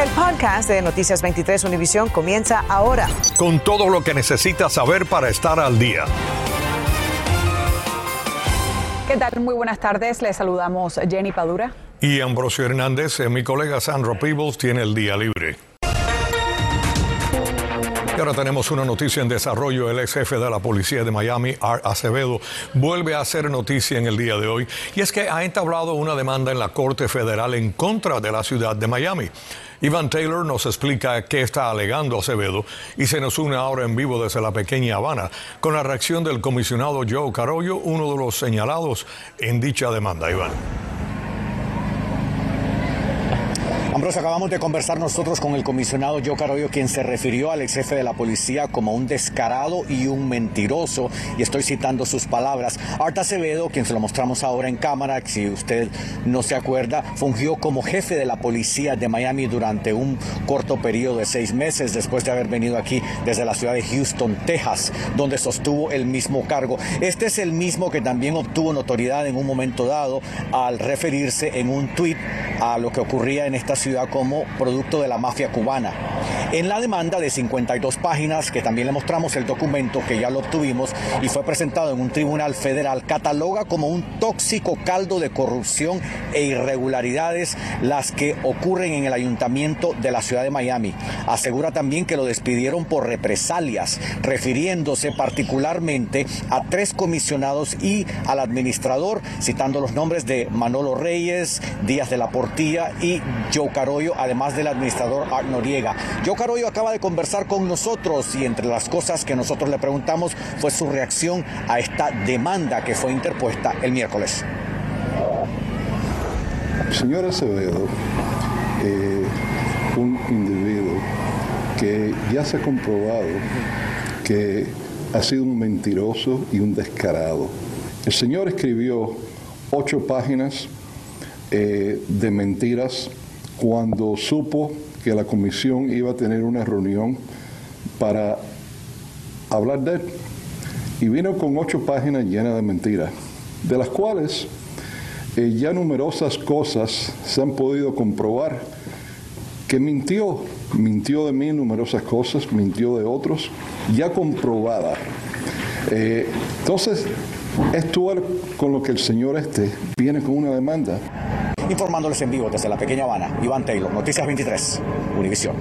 El podcast de Noticias 23 Univisión comienza ahora. Con todo lo que necesitas saber para estar al día. ¿Qué tal? Muy buenas tardes. Les saludamos Jenny Padura. Y Ambrosio Hernández, eh, mi colega Sandro Peebles tiene el día libre. Y ahora tenemos una noticia en desarrollo. El ex jefe de la policía de Miami, Art Acevedo, vuelve a hacer noticia en el día de hoy. Y es que ha entablado una demanda en la Corte Federal en contra de la ciudad de Miami. Ivan Taylor nos explica qué está alegando Acevedo y se nos une ahora en vivo desde la pequeña Habana con la reacción del comisionado Joe Carollo, uno de los señalados en dicha demanda. Iván. Ambrosio, acabamos de conversar nosotros con el comisionado Joe Carollo, quien se refirió al ex jefe de la policía como un descarado y un mentiroso, y estoy citando sus palabras. Arta Acevedo, quien se lo mostramos ahora en cámara, si usted no se acuerda, fungió como jefe de la policía de Miami durante un corto periodo de seis meses después de haber venido aquí desde la ciudad de Houston, Texas, donde sostuvo el mismo cargo. Este es el mismo que también obtuvo notoriedad en un momento dado al referirse en un tuit a lo que ocurría en esta ciudad como producto de la mafia cubana. En la demanda de 52 páginas, que también le mostramos el documento que ya lo obtuvimos y fue presentado en un tribunal federal, cataloga como un tóxico caldo de corrupción e irregularidades las que ocurren en el ayuntamiento de la ciudad de Miami. Asegura también que lo despidieron por represalias, refiriéndose particularmente a tres comisionados y al administrador, citando los nombres de Manolo Reyes, Díaz de la Portilla y Joe Caroyo, además del administrador Art Noriega. Caroyo acaba de conversar con nosotros y entre las cosas que nosotros le preguntamos fue su reacción a esta demanda que fue interpuesta el miércoles. Señor Acevedo, eh, un individuo que ya se ha comprobado que ha sido un mentiroso y un descarado. El señor escribió ocho páginas eh, de mentiras cuando supo que la comisión iba a tener una reunión para hablar de él. Y vino con ocho páginas llenas de mentiras, de las cuales eh, ya numerosas cosas se han podido comprobar que mintió, mintió de mí numerosas cosas, mintió de otros, ya comprobada. Eh, entonces, esto con lo que el señor este viene con una demanda. Informándoles en vivo desde la pequeña Habana, Iván Taylor, Noticias 23, Univisión.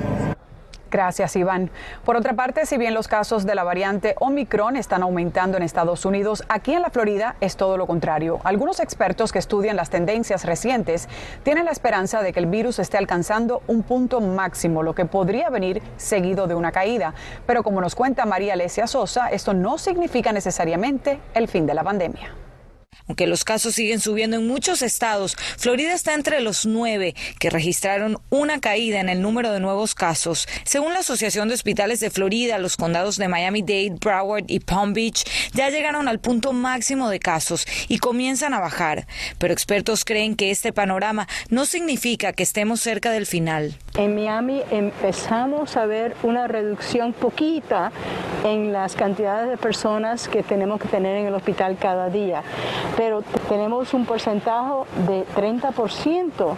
Gracias, Iván. Por otra parte, si bien los casos de la variante Omicron están aumentando en Estados Unidos, aquí en la Florida es todo lo contrario. Algunos expertos que estudian las tendencias recientes tienen la esperanza de que el virus esté alcanzando un punto máximo, lo que podría venir seguido de una caída. Pero como nos cuenta María Alesia Sosa, esto no significa necesariamente el fin de la pandemia. Aunque los casos siguen subiendo en muchos estados, Florida está entre los nueve que registraron una caída en el número de nuevos casos. Según la Asociación de Hospitales de Florida, los condados de Miami-Dade, Broward y Palm Beach ya llegaron al punto máximo de casos y comienzan a bajar. Pero expertos creen que este panorama no significa que estemos cerca del final. En Miami empezamos a ver una reducción poquita en las cantidades de personas que tenemos que tener en el hospital cada día pero tenemos un porcentaje de 30%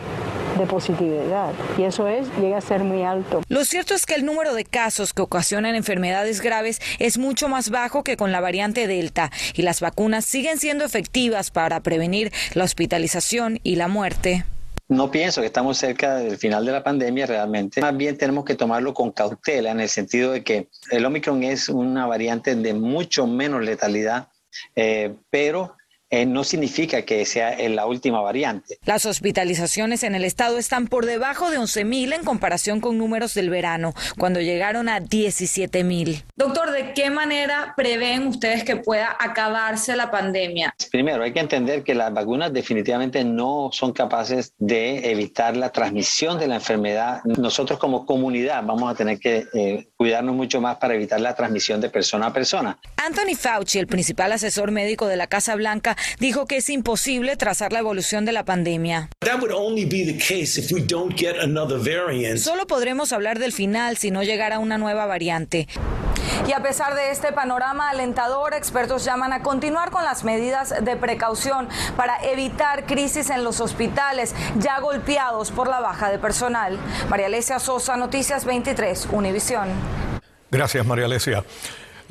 de positividad y eso es llega a ser muy alto. Lo cierto es que el número de casos que ocasionan enfermedades graves es mucho más bajo que con la variante Delta y las vacunas siguen siendo efectivas para prevenir la hospitalización y la muerte. No pienso que estamos cerca del final de la pandemia realmente. Más bien tenemos que tomarlo con cautela en el sentido de que el Omicron es una variante de mucho menos letalidad, eh, pero eh, no significa que sea la última variante. Las hospitalizaciones en el estado están por debajo de 11.000 en comparación con números del verano, cuando llegaron a 17.000. Doctor, ¿de qué manera prevén ustedes que pueda acabarse la pandemia? Primero, hay que entender que las vacunas definitivamente no son capaces de evitar la transmisión de la enfermedad. Nosotros como comunidad vamos a tener que eh, cuidarnos mucho más para evitar la transmisión de persona a persona. Anthony Fauci, el principal asesor médico de la Casa Blanca, dijo que es imposible trazar la evolución de la pandemia. Solo podremos hablar del final si no llegara una nueva variante. Y a pesar de este panorama alentador, expertos llaman a continuar con las medidas de precaución para evitar crisis en los hospitales ya golpeados por la baja de personal. María Alesia Sosa, Noticias 23, Univisión. Gracias, María Alesia.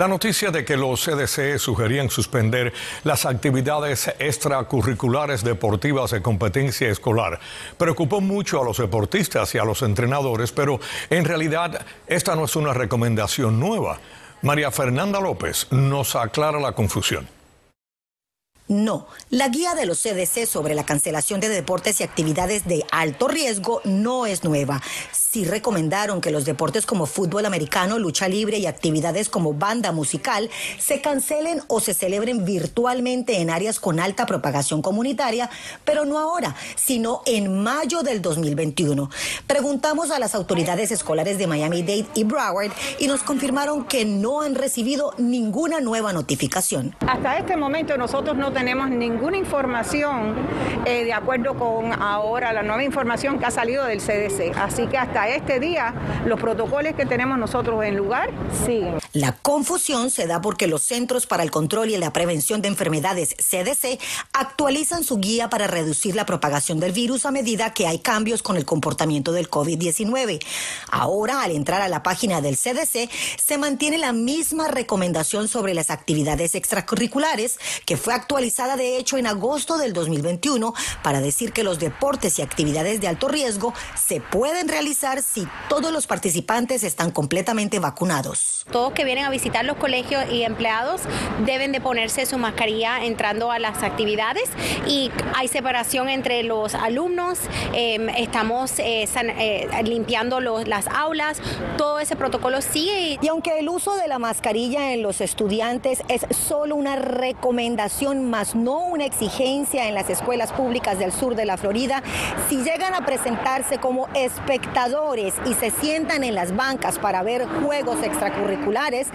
La noticia de que los CDC sugerían suspender las actividades extracurriculares deportivas de competencia escolar preocupó mucho a los deportistas y a los entrenadores, pero en realidad esta no es una recomendación nueva. María Fernanda López nos aclara la confusión. No, la guía de los CDC sobre la cancelación de deportes y actividades de alto riesgo no es nueva sí recomendaron que los deportes como fútbol americano, lucha libre y actividades como banda musical se cancelen o se celebren virtualmente en áreas con alta propagación comunitaria, pero no ahora, sino en mayo del 2021. Preguntamos a las autoridades escolares de Miami-Dade y Broward y nos confirmaron que no han recibido ninguna nueva notificación. Hasta este momento nosotros no tenemos ninguna información eh, de acuerdo con ahora la nueva información que ha salido del CDC. Así que hasta este día los protocolos que tenemos nosotros en lugar siguen. La confusión se da porque los Centros para el Control y la Prevención de Enfermedades, CDC, actualizan su guía para reducir la propagación del virus a medida que hay cambios con el comportamiento del COVID-19. Ahora, al entrar a la página del CDC, se mantiene la misma recomendación sobre las actividades extracurriculares, que fue actualizada de hecho en agosto del 2021 para decir que los deportes y actividades de alto riesgo se pueden realizar si todos los participantes están completamente vacunados. Todos que vienen a visitar los colegios y empleados deben de ponerse su mascarilla entrando a las actividades y hay separación entre los alumnos, em, estamos eh, eh, limpiando las aulas, todo ese protocolo sigue. Y aunque el uso de la mascarilla en los estudiantes es solo una recomendación más no una exigencia en las escuelas públicas del sur de la Florida, si llegan a presentarse como espectadores, y se sientan en las bancas para ver juegos extracurriculares,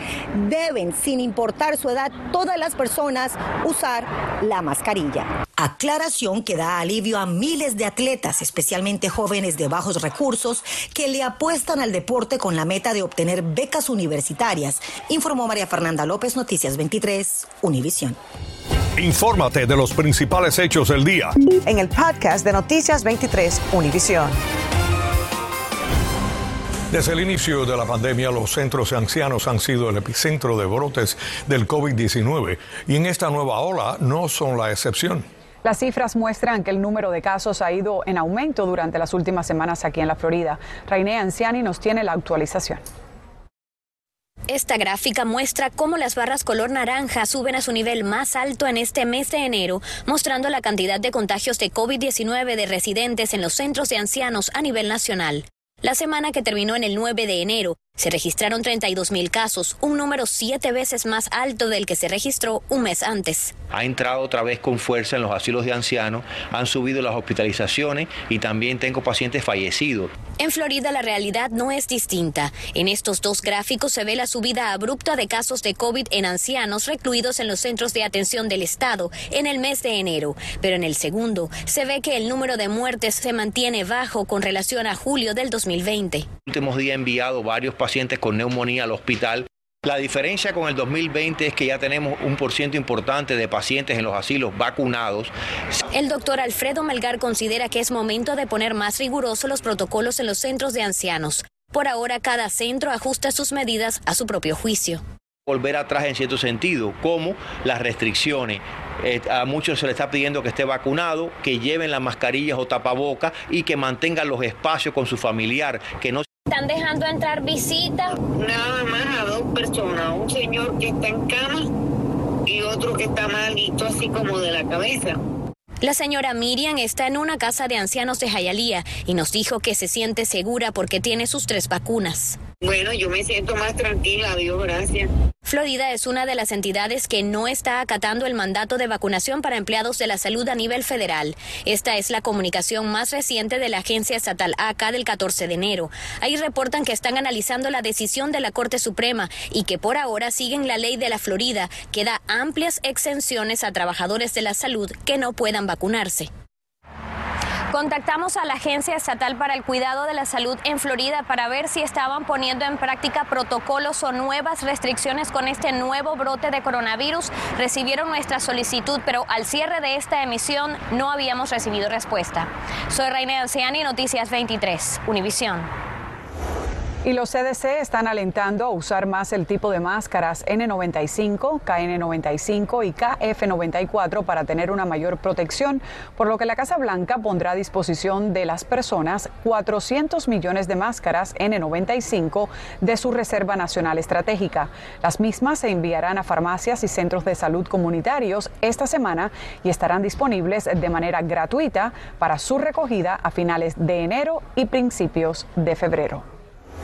deben, sin importar su edad, todas las personas usar la mascarilla. Aclaración que da alivio a miles de atletas, especialmente jóvenes de bajos recursos, que le apuestan al deporte con la meta de obtener becas universitarias, informó María Fernanda López, Noticias 23, Univisión. Infórmate de los principales hechos del día. En el podcast de Noticias 23, Univisión. Desde el inicio de la pandemia, los centros de ancianos han sido el epicentro de brotes del COVID-19 y en esta nueva ola no son la excepción. Las cifras muestran que el número de casos ha ido en aumento durante las últimas semanas aquí en la Florida. Rainé Anciani nos tiene la actualización. Esta gráfica muestra cómo las barras color naranja suben a su nivel más alto en este mes de enero, mostrando la cantidad de contagios de COVID-19 de residentes en los centros de ancianos a nivel nacional. La semana que terminó en el 9 de enero, se registraron 32 mil casos, un número siete veces más alto del que se registró un mes antes. Ha entrado otra vez con fuerza en los asilos de ancianos, han subido las hospitalizaciones y también tengo pacientes fallecidos. En Florida la realidad no es distinta. En estos dos gráficos se ve la subida abrupta de casos de COVID en ancianos recluidos en los centros de atención del Estado en el mes de enero, pero en el segundo se ve que el número de muertes se mantiene bajo con relación a julio del 2020. Últimos días enviado varios pacientes con neumonía al hospital. La diferencia con el 2020 es que ya tenemos un por ciento importante de pacientes en los asilos vacunados. El doctor Alfredo Melgar considera que es momento de poner más rigurosos los protocolos en los centros de ancianos. Por ahora, cada centro ajusta sus medidas a su propio juicio. Volver atrás en cierto sentido, como las restricciones. Eh, a muchos se les está pidiendo que esté vacunado, que lleven las mascarillas o tapabocas y que mantengan los espacios con su familiar, que no ¿Están dejando entrar visitas? Nada más a dos personas, un señor que está en cama y otro que está malito así como de la cabeza. La señora Miriam está en una casa de ancianos de Jayalía y nos dijo que se siente segura porque tiene sus tres vacunas. Bueno, yo me siento más tranquila, Dios gracias. Florida es una de las entidades que no está acatando el mandato de vacunación para empleados de la salud a nivel federal. Esta es la comunicación más reciente de la agencia estatal ACA del 14 de enero. Ahí reportan que están analizando la decisión de la Corte Suprema y que por ahora siguen la ley de la Florida que da amplias exenciones a trabajadores de la salud que no puedan vacunarse. Contactamos a la Agencia Estatal para el Cuidado de la Salud en Florida para ver si estaban poniendo en práctica protocolos o nuevas restricciones con este nuevo brote de coronavirus. Recibieron nuestra solicitud, pero al cierre de esta emisión no habíamos recibido respuesta. Soy Reina Alciani, Noticias 23, Univisión. Y los CDC están alentando a usar más el tipo de máscaras N95, KN95 y KF94 para tener una mayor protección, por lo que la Casa Blanca pondrá a disposición de las personas 400 millones de máscaras N95 de su Reserva Nacional Estratégica. Las mismas se enviarán a farmacias y centros de salud comunitarios esta semana y estarán disponibles de manera gratuita para su recogida a finales de enero y principios de febrero.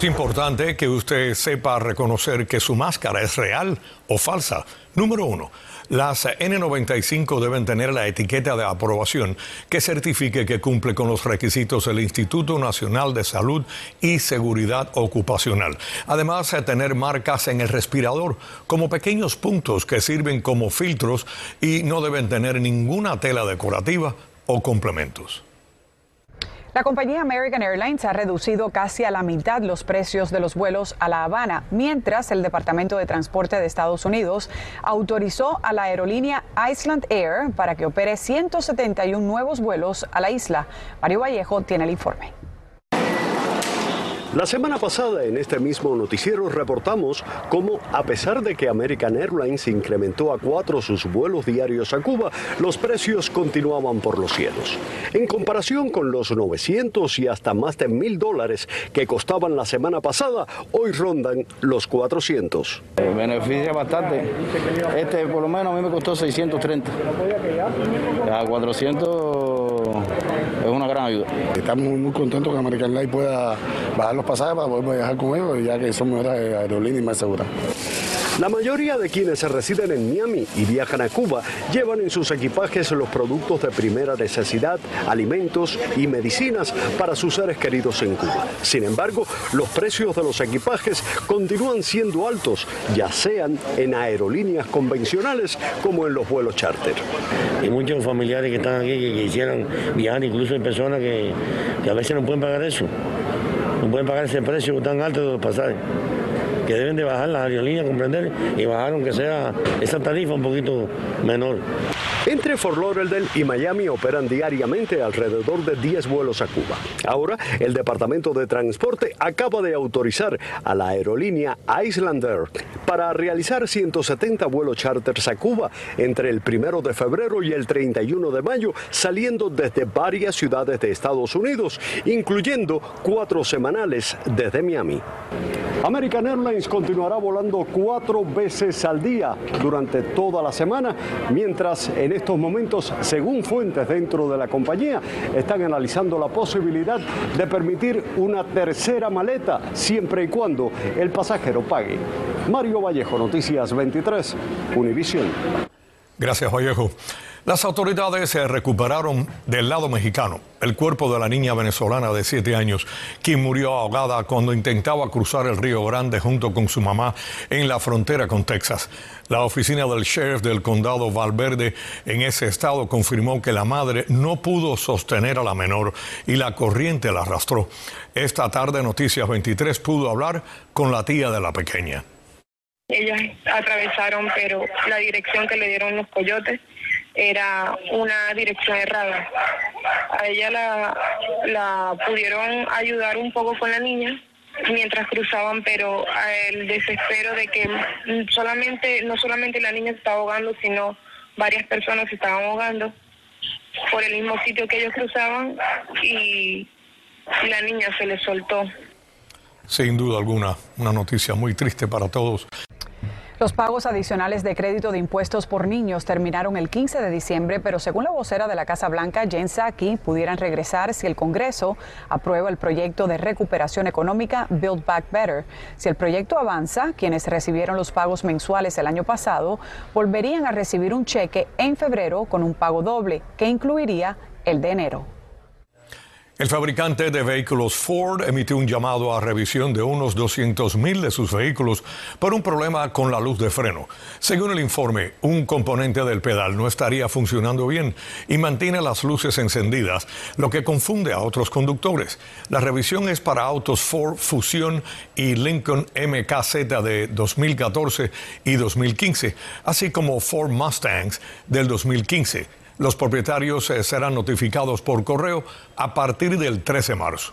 Es importante que usted sepa reconocer que su máscara es real o falsa. Número uno, las N95 deben tener la etiqueta de aprobación que certifique que cumple con los requisitos del Instituto Nacional de Salud y Seguridad Ocupacional. Además, tener marcas en el respirador como pequeños puntos que sirven como filtros y no deben tener ninguna tela decorativa o complementos. La compañía American Airlines ha reducido casi a la mitad los precios de los vuelos a La Habana, mientras el Departamento de Transporte de Estados Unidos autorizó a la aerolínea Iceland Air para que opere 171 nuevos vuelos a la isla. Mario Vallejo tiene el informe. La semana pasada en este mismo noticiero reportamos cómo a pesar de que American Airlines incrementó a cuatro sus vuelos diarios a Cuba, los precios continuaban por los cielos. En comparación con los 900 y hasta más de mil dólares que costaban la semana pasada, hoy rondan los 400. beneficia bastante. Este por lo menos a mí me costó 630. A 400 es una gran ayuda. Estamos muy contentos que American Airlines pueda bajar los pasajes para poder viajar con ellos, ya que son mejores aerolíneas y más seguras. La mayoría de quienes residen en Miami y viajan a Cuba llevan en sus equipajes los productos de primera necesidad, alimentos y medicinas para sus seres queridos en Cuba. Sin embargo, los precios de los equipajes continúan siendo altos, ya sean en aerolíneas convencionales como en los vuelos charter. Hay muchos familiares que están aquí que quisieran viajar, incluso hay personas que a veces no pueden pagar eso, no pueden pagar ese precio tan alto de los pasajes que deben de bajar las aerolíneas, comprender, y bajar aunque sea esa tarifa un poquito menor. Entre Fort Lauderdale y Miami operan diariamente alrededor de 10 vuelos a Cuba. Ahora, el Departamento de Transporte acaba de autorizar a la aerolínea Islander para realizar 170 vuelos charters a Cuba entre el 1 de febrero y el 31 de mayo, saliendo desde varias ciudades de Estados Unidos, incluyendo cuatro semanales desde Miami. American Airlines continuará volando cuatro veces al día durante toda la semana, mientras en estos momentos, según fuentes dentro de la compañía, están analizando la posibilidad de permitir una tercera maleta siempre y cuando el pasajero pague. Mario Vallejo, Noticias 23, Univisión. Gracias, Vallejo. Las autoridades se recuperaron del lado mexicano el cuerpo de la niña venezolana de 7 años, quien murió ahogada cuando intentaba cruzar el Río Grande junto con su mamá en la frontera con Texas. La oficina del sheriff del condado Valverde en ese estado confirmó que la madre no pudo sostener a la menor y la corriente la arrastró. Esta tarde Noticias 23 pudo hablar con la tía de la pequeña. Ellas atravesaron, pero la dirección que le dieron los coyotes era una dirección errada. A ella la, la pudieron ayudar un poco con la niña mientras cruzaban, pero el desespero de que solamente, no solamente la niña se estaba ahogando, sino varias personas se estaban ahogando por el mismo sitio que ellos cruzaban y la niña se le soltó. Sin duda alguna, una noticia muy triste para todos. Los pagos adicionales de crédito de impuestos por niños terminaron el 15 de diciembre, pero según la vocera de la Casa Blanca, Jen Psaki, pudieran regresar si el Congreso aprueba el proyecto de recuperación económica Build Back Better. Si el proyecto avanza, quienes recibieron los pagos mensuales el año pasado volverían a recibir un cheque en febrero con un pago doble, que incluiría el de enero. El fabricante de vehículos Ford emitió un llamado a revisión de unos 200.000 de sus vehículos por un problema con la luz de freno. Según el informe, un componente del pedal no estaría funcionando bien y mantiene las luces encendidas, lo que confunde a otros conductores. La revisión es para autos Ford Fusion y Lincoln MKZ de 2014 y 2015, así como Ford Mustangs del 2015. Los propietarios eh, serán notificados por correo a partir del 13 de marzo.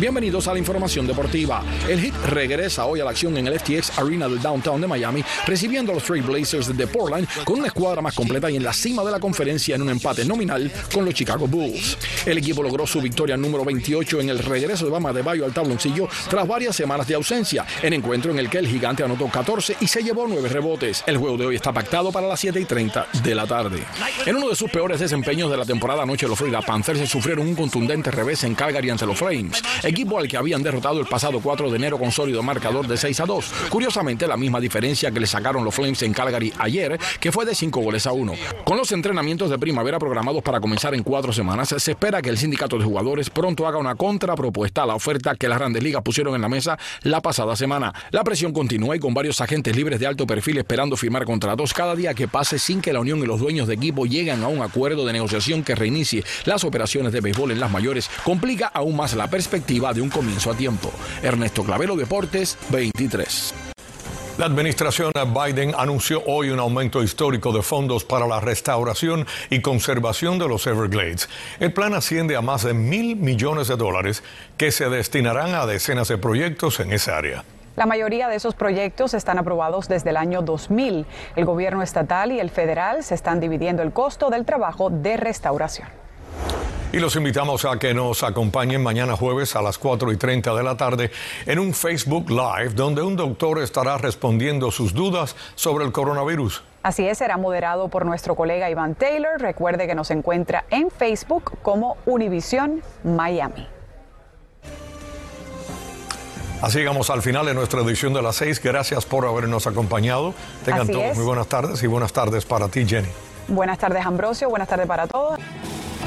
Bienvenidos a la información deportiva. El Heat regresa hoy a la acción en el FTX Arena del Downtown de Miami, recibiendo a los Trail Blazers de Portland con una escuadra más completa y en la cima de la conferencia en un empate nominal con los Chicago Bulls. El equipo logró su victoria número 28 en el regreso de Bama de Bayo al tabloncillo tras varias semanas de ausencia, en encuentro en el que el gigante anotó 14 y se llevó 9 rebotes. El juego de hoy está pactado para las 7 y 30 de la tarde. En uno de sus peores desempeños de la temporada anoche, los Florida Panthers sufrieron un contundente revés en Calgary ante los Flames equipo al que habían derrotado el pasado 4 de enero con sólido marcador de 6 a 2. Curiosamente, la misma diferencia que le sacaron los Flames en Calgary ayer, que fue de 5 goles a 1. Con los entrenamientos de primavera programados para comenzar en cuatro semanas, se espera que el sindicato de jugadores pronto haga una contrapropuesta a la oferta que las grandes ligas pusieron en la mesa la pasada semana. La presión continúa y con varios agentes libres de alto perfil esperando firmar contratos cada día que pase sin que la Unión y los dueños de equipo lleguen a un acuerdo de negociación que reinicie las operaciones de béisbol en las mayores, complica aún más la perspectiva de un comienzo a tiempo. Ernesto Clavelo Deportes 23. La administración Biden anunció hoy un aumento histórico de fondos para la restauración y conservación de los Everglades. El plan asciende a más de mil millones de dólares que se destinarán a decenas de proyectos en esa área. La mayoría de esos proyectos están aprobados desde el año 2000. El gobierno estatal y el federal se están dividiendo el costo del trabajo de restauración. Y los invitamos a que nos acompañen mañana jueves a las 4 y 30 de la tarde en un Facebook Live donde un doctor estará respondiendo sus dudas sobre el coronavirus. Así es, será moderado por nuestro colega Iván Taylor. Recuerde que nos encuentra en Facebook como Univisión Miami. Así llegamos al final de nuestra edición de las 6. Gracias por habernos acompañado. Tengan todos muy buenas tardes y buenas tardes para ti, Jenny. Buenas tardes, Ambrosio. Buenas tardes para todos.